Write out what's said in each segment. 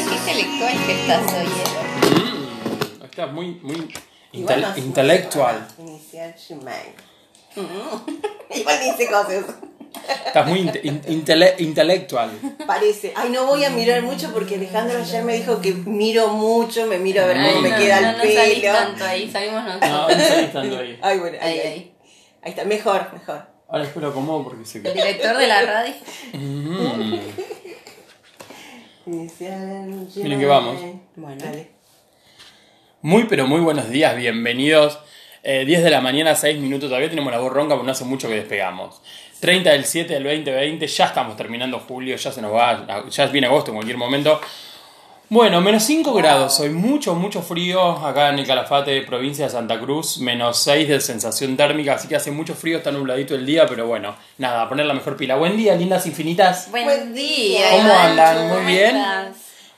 Ay, qué intelectual que estás hoy. Mm, estás muy, muy intel- no intelectual. Inicial Shimei. Igual dice cosas. Estás muy inte- in- intele- intelectual. Parece. Ay, no voy a mirar mucho porque Alejandro ayer me dijo que miro mucho, me miro a ver cómo me no, queda no, el no salís pelo. tanto ahí, salimos nosotros. No, no estoy estando ahí. Ay, bueno, ahí, Ahí, ahí. ahí. Ahí está, mejor, mejor. Ahora espero acomodo porque se El director de la radio. Mm. Inicial. Miren que vamos. Bueno. Dale. Muy pero muy buenos días, bienvenidos. Eh, 10 de la mañana, 6 minutos, todavía tenemos la voz ronca porque no hace mucho que despegamos. 30 del 7 del 2020, ya estamos terminando julio, ya se nos va, ya viene agosto en cualquier momento. Bueno, menos 5 grados, hoy mucho, mucho frío acá en el Calafate, provincia de Santa Cruz, menos 6 de sensación térmica, así que hace mucho frío, está nubladito el día, pero bueno, nada, a poner la mejor pila. Buen día, lindas infinitas. Buen, Buen día. ¿Cómo andan? Muy ¿cómo bien.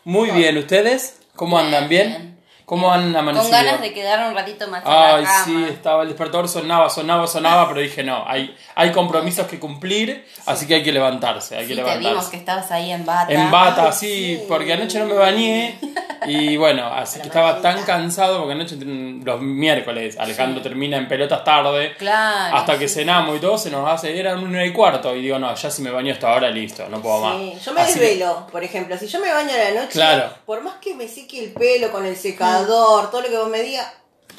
Muy bien, ¿ustedes? ¿Cómo andan? ¿Bien? ¿Cómo han amanecido? Con ganas de quedar un ratito más en Ay, la cama. sí, estaba el despertador, sonaba, sonaba, sonaba, pero dije no, hay, hay compromisos que cumplir, así que hay que levantarse, hay Sí, que te vimos que levantarse. estabas ahí en bata. En bata, Ay, sí, sí. porque anoche no me bañé y bueno, así que estaba tan cansado porque anoche los miércoles Alejandro termina en pelotas tarde, Claro. hasta que cenamos y todo se nos hace, era una y cuarto y digo no, ya si me baño hasta ahora listo, no puedo más. Sí, yo me Así que- desvelo, por ejemplo, si yo me baño a la noche, Claro. por más que me seque el pelo con el secador, todo lo que vos me digas,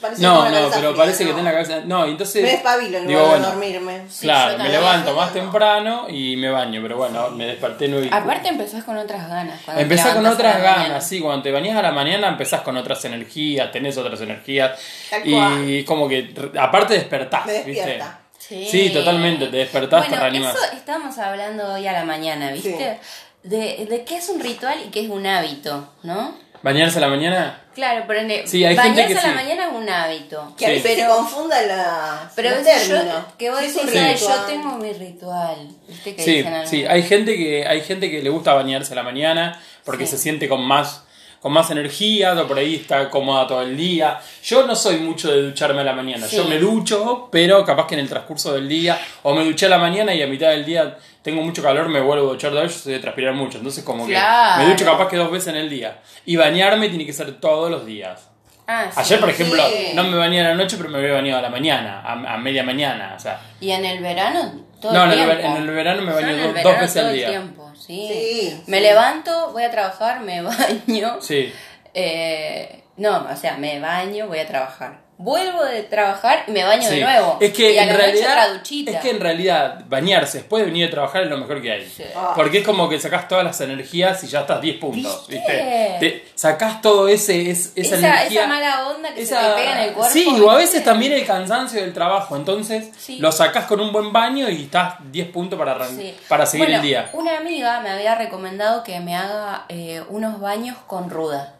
parece que No, no, pero fría, parece que no. tenés la cabeza. No, entonces. Me despabilo en lugar de bueno, dormirme. Sí, claro, me levanto más temprano y me baño, pero bueno, me desperté nueve Aparte empezás con otras ganas. te Empezás con otras ganas, mañana. sí, cuando te bañas a la mañana empezás con otras energías, tenés otras energías Tal y como que aparte despertás, Me ¿viste? Sí. Sí, totalmente, te despertás, te bueno, reanimás. Eso estábamos hablando hoy a la mañana, ¿viste? De, de qué es un ritual y qué es un hábito, ¿no? ¿Bañarse a la mañana? Claro, pero en- Sí, hay bañarse gente que a la sí. mañana es un hábito. Que Sí. Pero- se confunda la, Pero los yo, que vos decís, un "Ay, ritual. yo tengo mi ritual. ¿Viste que Sí, dicen sí, hay gente que hay gente que le gusta bañarse a la mañana porque Sí. se siente con más con más energía, o por ahí está cómoda todo el día. Yo no soy mucho de ducharme a la mañana. Sí. Yo me ducho, pero capaz que en el transcurso del día o me duché a la mañana y a mitad del día tengo mucho calor, me vuelvo a duchar de vez, yo soy de transpirar mucho, entonces como Claro. que me ducho capaz que dos veces en el día. Y bañarme tiene que ser todos los días. Ah, sí. Ayer, por ejemplo, sí. no me bañé a la noche, pero me había bañado a la mañana, a, a media mañana, o sea, ¿Y en el verano? Todo No, el en el en el verano me baño el dos veces todo al el día. tiempo, sí. Sí, Me sí. levanto, voy a trabajar, me baño. sí. Eh, no, o sea, me baño, voy a trabajar. Vuelvo de trabajar y me baño Sí. de nuevo. Es que y en realidad es que en realidad bañarse después de venir a trabajar es lo mejor que hay. Sí. Ah. Porque es como que sacás todas las energías y ya estás 10 puntos, ¿Viste? ¿viste? Te sacás todo ese es- esa, esa, energía. esa mala onda que esa- se te pega en el cuerpo. Sí, o a veces ¿viste? también el cansancio del trabajo, entonces Sí. lo sacás con un buen baño y estás 10 puntos para, arran- Sí. para seguir Bueno, el día. Una amiga me había recomendado que me haga eh, unos baños con ruda.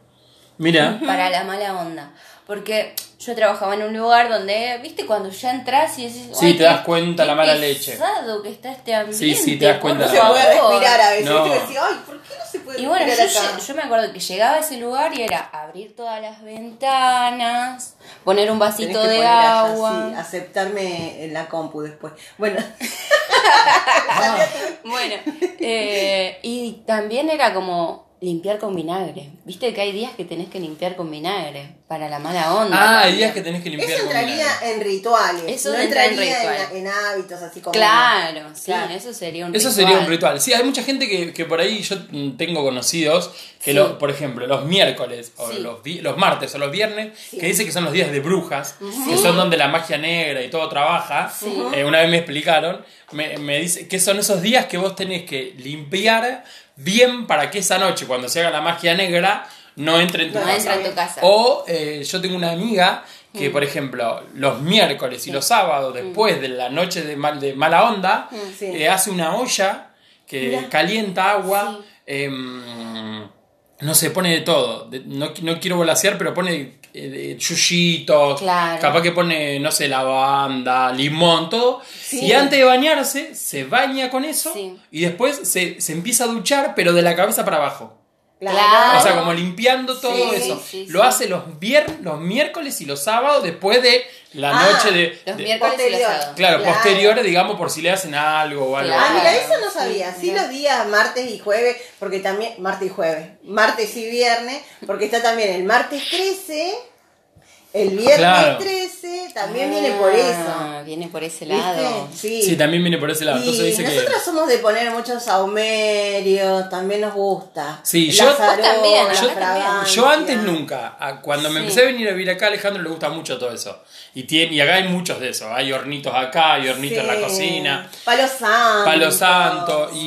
Mira, para la mala onda. Porque yo trabajaba en un lugar donde, viste, cuando ya entras y decís, Sí, "Ay, te das cuenta qué la mala leche". que está este ambiente. Sí, sí, te das cuenta No se puede favor". respirar a veces. No. Yo decía, ay, ¿por qué no se puede Y bueno, yo, acá? me acuerdo que llegaba a ese lugar y era abrir todas las ventanas, poner un Tenés vasito que de poner allá, agua. sí, aceptarme en la compu después. Bueno, Bueno, eh, y también era como limpiar con vinagre. Viste que hay días que tenés que limpiar con vinagre para la mala onda. ah, hay días que tenés que limpiar eso entraría en rituales. Eso no entra en entraría en, ritual. en hábitos así como. Claro, sí, Claro. eso sería un Eso ritual. sería un ritual. Sí, hay mucha gente que, que por ahí yo tengo conocidos que, Sí. lo, por ejemplo, los miércoles o Sí. los, vi- los martes o los viernes, que dice que son los días de brujas, que son donde la magia negra y todo trabaja. Eh, una vez me explicaron, me, me dice que son esos días que vos tenés que limpiar bien para que esa noche, cuando se haga la magia negra, no entre en tu No casa. entra en tu casa. O eh, yo tengo una amiga que, Mm. por ejemplo, los miércoles y los sábados, después de la noche de, mal, de mala onda, Sí. eh, hace una olla que Mirá. calienta agua, Sí. em, no sé, pone de todo. No, no quiero volasear, pero pone eh, yuyitos, Claro. capaz que pone, no sé, lavanda, limón, todo. Y antes de bañarse, se baña con eso Sí. y después se, se empieza a duchar, pero de la cabeza para abajo. Claro. O sea, como limpiando todo Sí, eso. sí, lo sí. hace los, vier los miércoles y los sábados después de la Ah, noche de... Los de- miércoles y los Posterior. sábados. Claro, Claro. posteriores, digamos, por si le hacen algo o algo. Claro. Ah, mira, eso no sabía. Sí, los días martes y jueves, porque también, martes y jueves, martes y viernes, porque está también el martes 13, el viernes Claro. 13, también viene por eso. Ah, Viene por ese lado. Sí. Sí, también viene por ese lado. Y Entonces dice que... nosotros somos de poner muchos saumerios, también nos gusta. Sí, yo- aromas, también, yo también. fragancias. Yo antes nunca, a- cuando me Sí. empecé a venir a vivir acá, a Alejandro le gusta mucho todo eso. Y, tiene, y acá hay muchos de eso. Hay hornitos acá, hay hornitos en la cocina. Palo santo. Palo Santo. sí.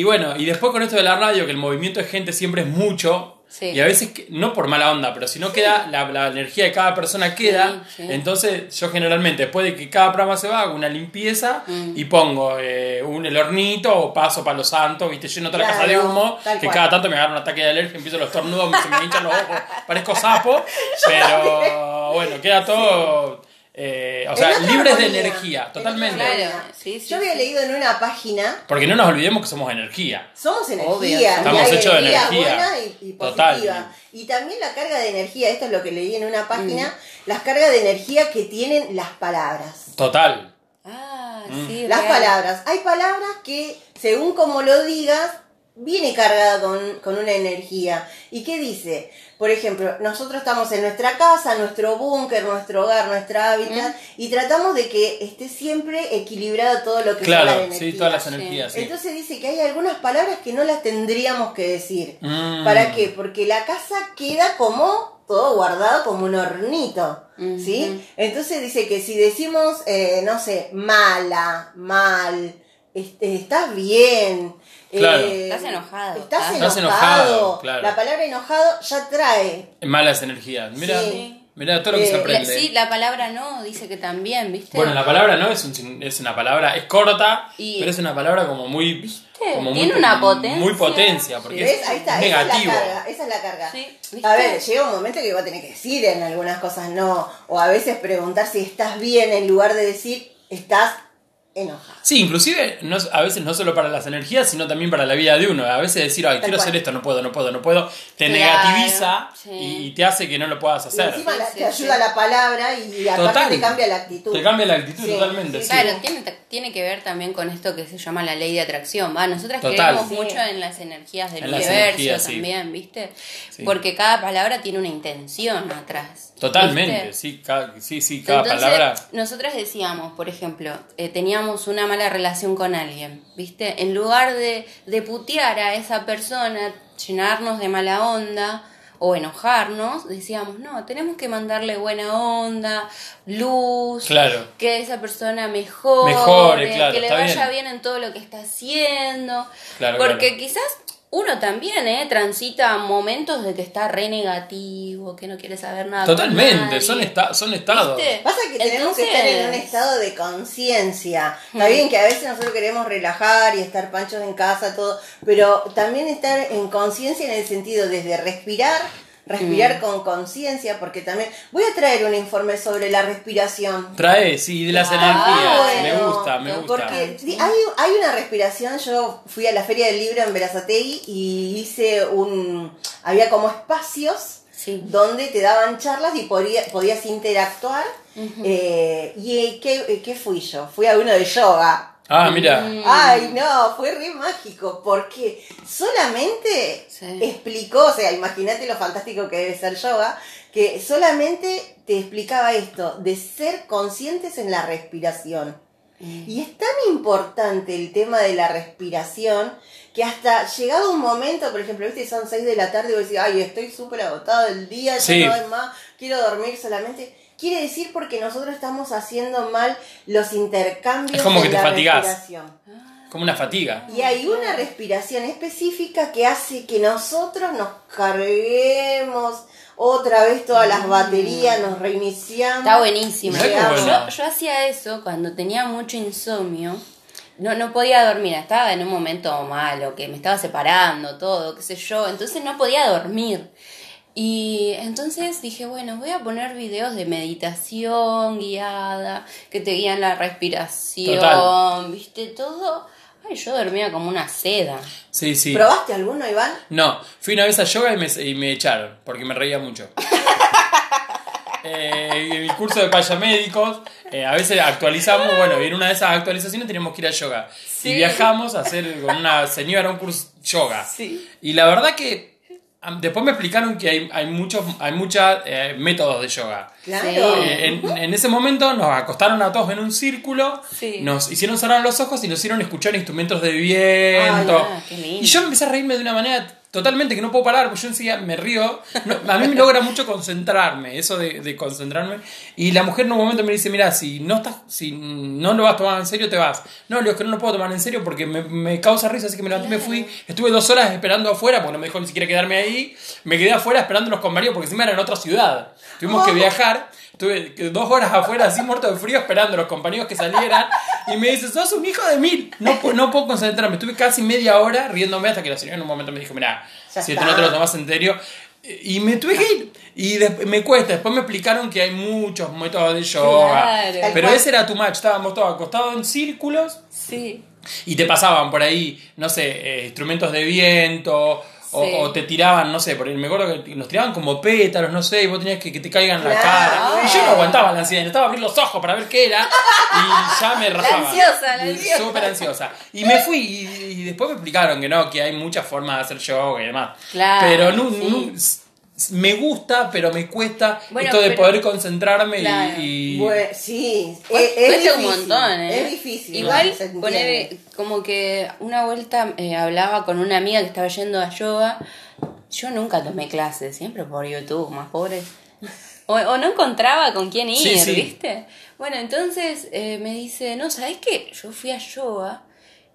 Y bueno, y después con esto de la radio, que el movimiento de gente siempre es mucho. Sí. Y a veces, no por mala onda, pero si no queda, la, la energía de cada persona queda. sí. Entonces, yo generalmente, después de que cada programa se va, hago una limpieza Mm. y pongo eh, un, el hornito o paso Palo Santo, viste, lleno toda la casa de Claro, humo, que cual. cada tanto me agarra un ataque de alergia, empiezo los tornudos, se me hinchan los ojos, parezco sapo, pero bueno, queda todo, eh, o sea, libres de energía, En totalmente. otra armonía. Claro, sí, sí, Yo había sí. leído en una página Porque no nos olvidemos que somos energía. Somos energía. Obvio, estamos hechos de energía energía. buena y, y Total. positiva. Y también la carga de energía, esto es lo que leí en una página, Mm. las cargas de energía que tienen las palabras. Total. Ah, Mm. sí. Las real. palabras. Hay palabras que, según como lo digas, viene cargada con, con una energía. ¿Y qué dice? Por ejemplo, nosotros estamos en nuestra casa, nuestro búnker, nuestro hogar, nuestra hábitat, y tratamos de que esté siempre equilibrado todo lo que son las Claro, energías. sí, todas las energías, sí. Entonces dice que hay algunas palabras que no las tendríamos que decir. Mm. ¿Para qué? Porque la casa queda como todo guardado como un hornito, ¿sí? Entonces dice que si decimos, eh, no sé, mala, mal, este, estás bien. Claro. eh, Estás enojado. Estás Estás enojado. enojado, claro. La palabra enojado ya trae. Malas energías. Mira, Sí. mira todo lo que Eh, se La- aprende. sí, la palabra no dice que también, ¿viste? Bueno, la palabra no es, un- es una palabra, es corta, Y- pero es una palabra como muy. Como Tiene muy, una potencia. Muy potencia, porque Sí. es. Ahí está, es esa es la carga. Esa es la carga. Sí, ¿viste? A ver, llega un momento que vos tenés que decir en algunas cosas no. O a veces preguntar si estás bien en lugar de decir estás enojado. Sí, inclusive no, a veces no solo para las energías, sino también para la vida de uno. A veces decir, ay, Tal quiero cual. hacer esto, no puedo, no puedo, no puedo, te Claro, negativiza sí. y, te hace que no lo puedas Y hacer. encima la- Sí, te sí, ayuda sí. la palabra y aparte Total. te cambia la actitud. Te cambia la actitud Sí, totalmente. sí, sí. Claro, tiene, tiene que ver también con esto que se llama la ley de atracción, ¿va? Nosotras Total. creemos Sí. mucho en las energías del En las universo energías, sí. también, ¿viste? Sí. Porque cada palabra tiene una intención atrás. Totalmente, ¿viste? sí, cada, sí, sí, cada Entonces, palabra. nosotras decíamos, por ejemplo, eh, teníamos una mala relación con alguien, ¿viste? En lugar de, de putear a esa persona, llenarnos de mala onda o enojarnos, decíamos, no, tenemos que mandarle buena onda, luz, Claro. que esa persona mejore, Mejore, claro, que le vaya bien. bien. en todo lo que está haciendo. Claro, porque quizás uno también eh, transita momentos de que está re negativo, que no quiere saber nada. Totalmente, son, esta- son estados. ¿Viste? Pasa que tenemos que estar en un estado de conciencia. Está Mm. bien que a veces nosotros queremos relajar y estar panchos en casa, todo, pero también estar en conciencia en el sentido desde respirar, Mm. respirar con conciencia, porque también voy a traer un informe sobre la respiración. Trae, sí, de las Ah, energías. me gusta, me gusta. Porque sí, hay, hay una respiración, yo fui a la Feria del Libro en Verazategui y hice un... había como espacios Sí. donde te daban charlas y podía- podías interactuar. eh, ¿Y qué, qué fui yo? Fui a uno de yoga. Ah, mira. Mm. Ay, no, fue re mágico, porque solamente Sí. explicó, o sea, imagínate lo fantástico que debe ser yoga, que solamente te explicaba esto, de ser conscientes en la respiración. Y es tan importante el tema de la respiración que hasta llegado un momento, por ejemplo, viste, son 6 de la tarde y vos decís, ay, estoy súper agotado del día, ya no doy más, quiero dormir solamente. Quiere decir porque nosotros estamos haciendo mal los intercambios Es como que te la fatigás. respiración. Como una fatiga. Y hay una respiración específica que hace que nosotros nos carguemos otra vez todas las baterías, nos reiniciamos. Está buenísimo. Yo, yo hacía eso cuando tenía mucho insomnio. No, no podía dormir, estaba en un momento malo, que me estaba separando, todo, qué sé yo. Entonces no podía dormir. Y entonces dije, bueno, voy a poner videos de meditación guiada, que te guían la respiración, Total. viste, todo Ay, yo dormía como una seda. Sí, sí. ¿Probaste alguno, Iván? No, fui una vez a yoga y me, y me echaron, porque me reía mucho. Eh, en el curso de payamédicos, eh, a veces actualizamos, bueno, y en una de esas actualizaciones teníamos que ir a yoga. Sí. Y viajamos a hacer con una señora un curso yoga. Sí. Y la verdad que después me explicaron que hay, hay muchos hay muchos eh, métodos de yoga. Claro. Eh, en, en ese momento nos acostaron a todos en un círculo, Sí. nos hicieron cerrar los ojos y nos hicieron escuchar instrumentos de viento. ah, qué lindo. y yo empecé a reírme de una manera totalmente que no puedo parar, porque yo enseguida me río. No, a mí me logra mucho concentrarme, eso de, de concentrarme. Y la mujer en un momento me dice, mira, si no estás, si no lo vas a tomar en serio, te vas. No, le digo que no lo puedo tomar en serio porque me, me causa risa, así que me levanté y me fui. Estuve dos horas esperando afuera, porque no me dejó ni siquiera quedarme ahí. Me quedé afuera esperando los con porque encima era en otra ciudad. Tuvimos que viajar. Estuve dos horas afuera así muerto de frío esperando a los compañeros que salieran y me dice, sos un hijo de mil. No, no puedo concentrarme. Estuve casi media hora riéndome hasta que la señora en un momento me dijo, mira, si esto no te lo tomas en serio. Y me tuve que ir. Y me cuesta. Después me explicaron que hay muchos métodos de yoga. Claro. Pero ese era tu match. Estábamos todos acostados en círculos Sí. y te pasaban por ahí, no sé, eh, instrumentos de viento. O, Sí. o te tiraban, no sé, por me acuerdo que nos tiraban como pétalos, no sé, y vos tenías que que te caigan en la cara. Y yo no aguantaba la ansiedad, necesitaba abrir los ojos para ver qué era y ya me rajaba. ansiosa, la ansiosa. Súper ansiosa. Y me fui y, y después me explicaron que no, que hay muchas formas de hacer yoga y demás. Claro, Pero no, sí. no- me gusta, pero me cuesta Bueno, esto de pero- poder concentrarme y- Claro. y... Bueno, sí, es, es cuesta un montón, ¿eh? Es difícil. Igual, entiende. poner como que una vuelta eh, hablaba con una amiga que estaba yendo a yoga. Yo nunca tomé clases, siempre por YouTube, más pobre. O, o no encontraba con quién ir, Sí, sí. ¿viste? Bueno, entonces eh, me dice, no, ¿sabes qué? Yo fui a yoga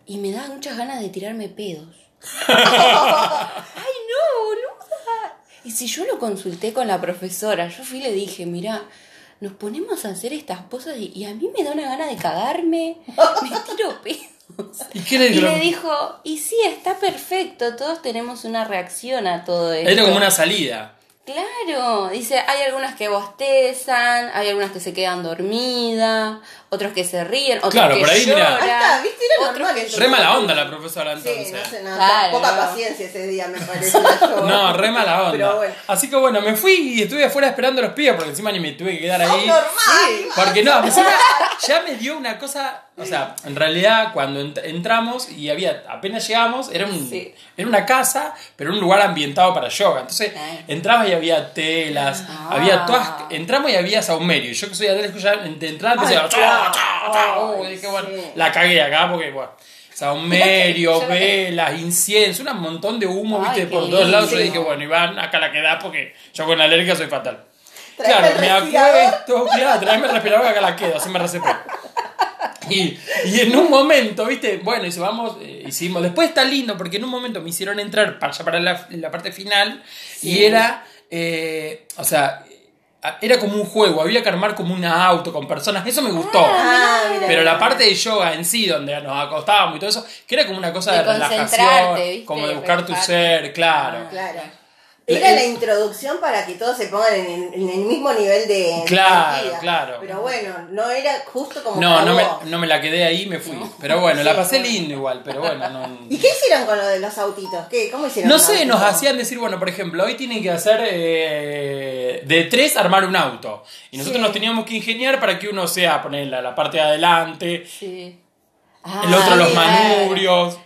y me da muchas ganas de tirarme pedos. ¡Ay, no, boluda! Y si yo lo consulté con la profesora, yo fui y le dije, mira, nos ponemos a hacer estas cosas y, y a mí me da una gana de cagarme, me tiro pedos. ¿Y qué le Y le dijo, y sí, está perfecto, todos tenemos una reacción a todo esto. Era como una salida. Claro, dice, hay algunas que bostezan, hay algunas que se quedan dormidas, otros que se ríen, otros Claro, que por ahí, mirá. lloran. Está, ¿viste? Era otros normal que. Re mala onda la profesora Sí, entonces. no sé, Claro. poca paciencia ese día me parece. No, re mala onda. Pero bueno. Así que bueno, me fui y estuve afuera esperando a los pibes porque encima ni me tuve que quedar ahí. normal. Porque no, encima ya me dio una cosa. O sea, en realidad cuando ent- entramos y había, apenas llegamos, era, un, Sí. era una casa, pero un lugar ambientado para yoga. Entonces Ah. entrabas y había telas, Ah. había todas. Entramos y había saumerio. Yo que soy alérgico ya de entrada empecé a. Bueno, la cagué acá porque, bueno. Saumerio, velas, incienso, un montón de humo, Ay, viste, por todos lados. Yo dije, bueno, Iván, acá la quedás porque yo con alergia soy fatal. Claro, me acuesto, claro, traeme el respirador que acá la quedo, así me recepé. Y, y en un momento, viste, bueno, y vamos, eh, hicimos, después está lindo porque en un momento me hicieron entrar para, ya para la, la parte final y era, eh, o sea, era como un juego, había que armar como un auto con personas, eso me gustó. Ah, mira. Pero la parte de yoga en sí, donde nos acostábamos y todo eso, que era como una cosa de, De relajación, como de buscar tu ser, claro. Claro. Era la introducción para que todos se pongan en, en el mismo nivel de Claro, energía. claro. Pero bueno, no era justo como No, no me, no me la quedé ahí y me fui. Pero bueno, la pasé bueno. lindo igual, pero bueno, no. ¿Y qué hicieron con lo de los autitos? ¿Qué? ¿Cómo hicieron? No sé, nos hacían decir, bueno, por ejemplo, hoy tienen que hacer eh, de tres armar un auto. Y nosotros Sí. nos teníamos que ingeniar para que uno sea poner la, la parte de adelante, Sí. el otro Ah, los manubrios.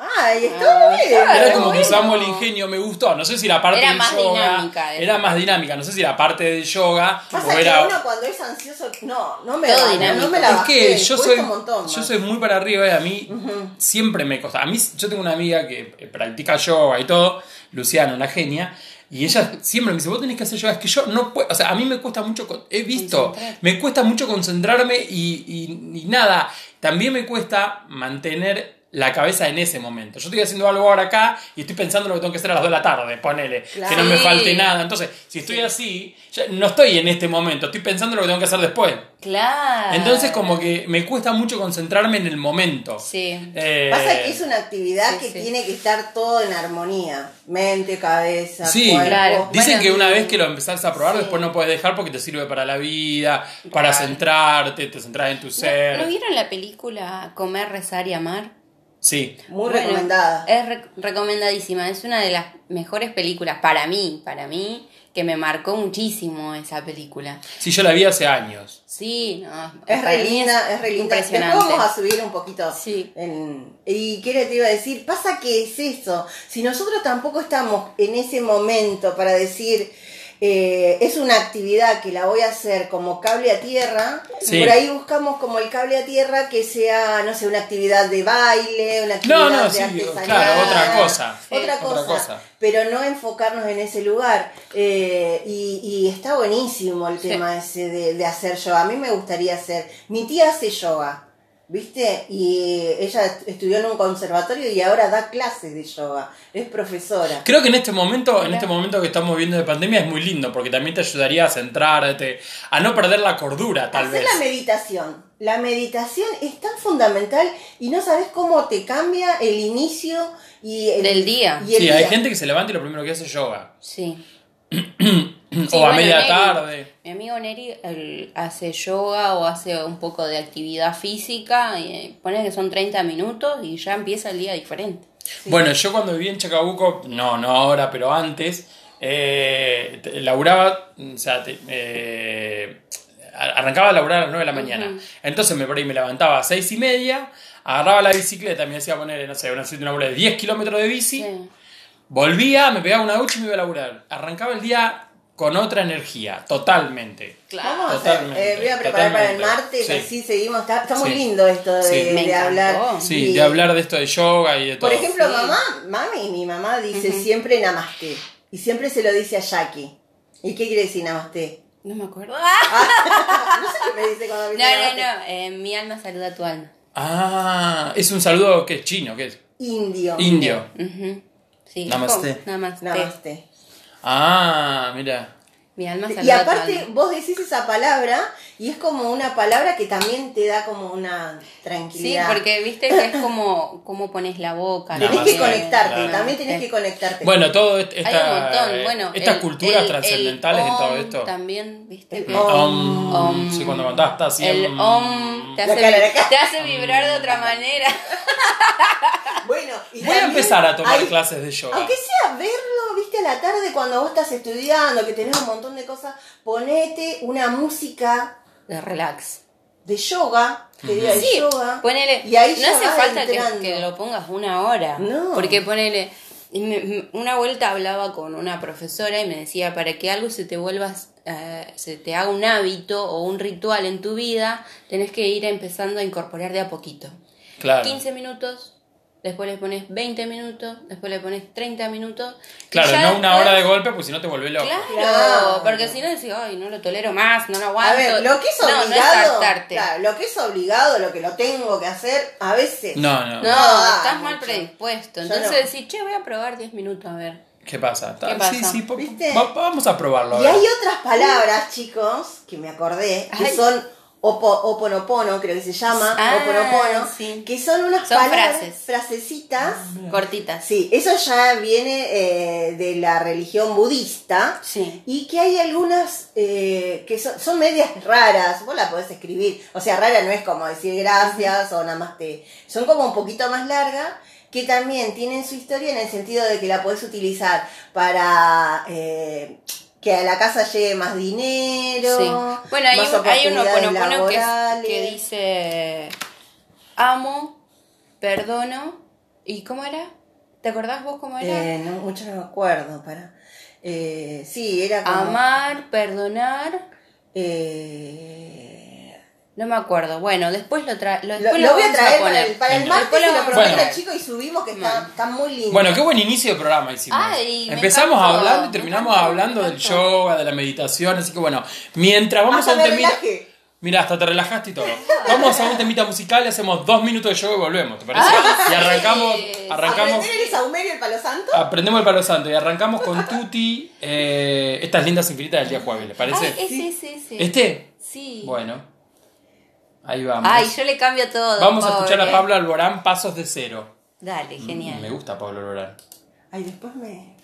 Ay, está Ah, bien. claro. Como que usamos el ingenio, me gustó. No sé si la parte Era del más yoga dinámica, era. era más dinámica. No sé si la parte del yoga Pasa o que era. uno cuando es ansioso, no, no me Todo la, dinámico. no me la Es bajé, que yo soy, un montón yo soy muy para arriba y a mí siempre me costa. A mí, yo tengo una amiga que eh, practica yoga y todo, Luciana, una genia, y ella siempre me dice, vos tenés que hacer yoga. Es que yo no puedo, o sea, a mí me cuesta mucho, he visto, me cuesta mucho concentrarme y, y- y nada, también me cuesta mantener la cabeza en ese momento. Yo estoy haciendo algo ahora acá y estoy pensando en lo que tengo que hacer a las 2 de la tarde, ponele, que no me falte nada. Entonces, si estoy así, ya no estoy en este momento, estoy pensando en lo que tengo que hacer después. Claro. Entonces como que me cuesta mucho concentrarme en el momento. Sí. Eh, Pasa que es una actividad sí, que sí. tiene que estar todo en armonía. Mente, cabeza, Sí, cuerpo. Claro. Dicen Bueno, que una vez que lo empezás a probar, Sí. después no puedes dejar porque te sirve para la vida, para Claro. centrarte, te centras en tu ¿No, ser. ¿no vieron la película Comer, Rezar y Amar? Sí. Muy Bueno, recomendada. Es re- recomendadísima. Es una de las mejores películas para mí, para mí, que me marcó muchísimo esa película. Sí, yo la vi hace años. Sí, no, Es re linda, es re linda. Después Impresionante. vamos a subir un poquito. Sí. en- y qué te iba a decir, pasa que es eso. Si nosotros tampoco estamos en ese momento para decir eh, es una actividad que la voy a hacer como cable a tierra, Sí. por ahí buscamos como el cable a tierra que sea, no sé, una actividad de baile, una actividad No, no, de sí, artesanía. claro, otra cosa. Otra cosa, Otra cosa. pero no enfocarnos en ese lugar. Eh, y, y está buenísimo el Sí. tema ese de, de hacer yoga. A mí me gustaría hacer. Mi tía hace yoga, ¿viste? Y ella est- estudió en un conservatorio y ahora da clases de yoga. Es profesora. Creo que en este momento, en este momento que estamos viviendo de pandemia es muy lindo, porque también te ayudaría a centrarte, a no perder la cordura, tal Hacer vez. la meditación. La meditación es tan fundamental y no sabes cómo te cambia el inicio y el, Del día. y el Sí, hay gente que se levanta y lo primero que hace es yoga. Sí. o a bueno, media Neri. tarde. Mi amigo Neri él hace yoga o hace un poco de actividad física y eh, pone que son 30 minutos y ya empieza el día diferente. Bueno, yo cuando viví en Chacabuco, no, no ahora, pero antes, eh, laburaba, o sea, te- eh, arrancaba a laburar a las 9 de la mañana. Entonces me, por ahí me levantaba a 6 y media, agarraba la bicicleta, me hacía poner, no sé, una, una bola de 10 kilómetros de bici, Sí. volvía, me pegaba una ducha y me iba a laburar. Arrancaba el día con otra energía, totalmente. Vamos a hacer, Totalmente, eh, voy a preparar para el martes, Sí. así seguimos. Está, está muy Sí. lindo esto de, Sí. Hablar. Sí, Y- de hablar de esto de yoga y de todo. Por ejemplo, Sí. mamá, mami, mi mamá dice siempre namaste. Y siempre se lo dice a Jackie. ¿Y qué quiere decir namaste? No me acuerdo. no sé qué me dice cuando me No, dice no, namaste. no. eh, mi alma saluda a tu alma. Ah, es un saludo que es chino, ¿qué es? Indio. Indio. Ujú. Sí, Namaste. Namaste. Namaste. Ah, mira. Mi alma Y aparte, vos decís esa palabra y es como una palabra que también te da como una Sí, tranquilidad. porque viste que es como cómo pones la boca. Tenés que conectarte, claro. también tenés que conectarte. Bueno, todo est- esta, Hay un montón. eh, Bueno, estas el- culturas el- trascendentales el en todo esto. También, viste El que. Om, Om. sí, cuando cantaste así. El om te hace, te vibrar de otra manera. Bueno, y Voy a empezar a tomar hay- clases de yoga. Aunque sea verlo, viste, a la tarde cuando vos estás estudiando, que tenés un montón de cosas, ponete una música De relax. de yoga, que diga de Sí, yoga. ponele. y ahí no hace falta que, que lo pongas una hora. No. Porque ponele. y me- me- Una vuelta hablaba con una profesora y me decía, para que algo se te vuelva, eh, se te haga un hábito o un ritual en tu vida, tenés que ir empezando a incorporar de a poquito. Claro. 15 minutos, después le pones 20 minutos, después le pones 30 minutos. Claro, no una después- hora de golpe, pues si no te vuelve loco. Claro, Claro. porque si no decís, ay, no lo tolero más, no lo aguanto. A ver, lo que es No, no obligado, claro, lo que es obligado, lo que lo tengo que hacer, a veces. No, no. No, No, estás mucho. mal predispuesto. Entonces no. decís, che, voy a probar 10 minutos a ver. ¿Qué pasa? ¿Qué pasa? Sí, sí, ¿Viste? va- vamos a probarlo. a Y ver. hay otras palabras, chicos, que me acordé, que Ay. son opo, oponopono, creo que se llama, Ah, oponopono, sí. que son unas Son palabras, frases. frasecitas. Cortitas. Sí, eso ya viene eh, de la religión budista. Sí. Y que hay algunas eh, que son, son medias raras, vos la podés escribir, o sea, rara no es como decir gracias o nada más te... Son como un poquito más largas, que también tienen su historia en el sentido de que la podés utilizar para eh, que a la casa llegue más dinero, Sí. Bueno, hay, más un- hay uno que dice amo, perdono. ¿Y cómo era? ¿Te acordás vos cómo era? Eh, no, mucho no me acuerdo, para... Eh, sí, era como... Amar, perdonar. eh, No me acuerdo. Bueno, después lo tra lo, Lo, después lo voy a traer poner. para el, para el martes, lo lo vamos a prometo poner. al chico y subimos que está, Bueno. está muy lindo. Bueno, qué buen inicio de programa hicimos. Ay, Empezamos encantó, hablando y terminamos encantó, hablando del yoga, de la meditación, así que bueno, mientras vamos Hasta a un temita... Mira, hasta te relajaste y todo. Vamos a un temita musical y hacemos dos minutos de yoga y volvemos, ¿te parece? Ay, y arrancamos, arrancamos, ¿Aprender el saumerio y el palo santo? aprendemos el palo santo y arrancamos con Tuti, eh, estas lindas infinitas del día jueves, ¿les parece? Ay, ese, ese, ese. ¿Este? Sí. Bueno, ahí vamos. Ay, yo le cambio todo. Vamos a escuchar a. Pablo Alborán, Pasos de Cero. Dale, genial. Me gusta Pablo Alborán. Ay, después me...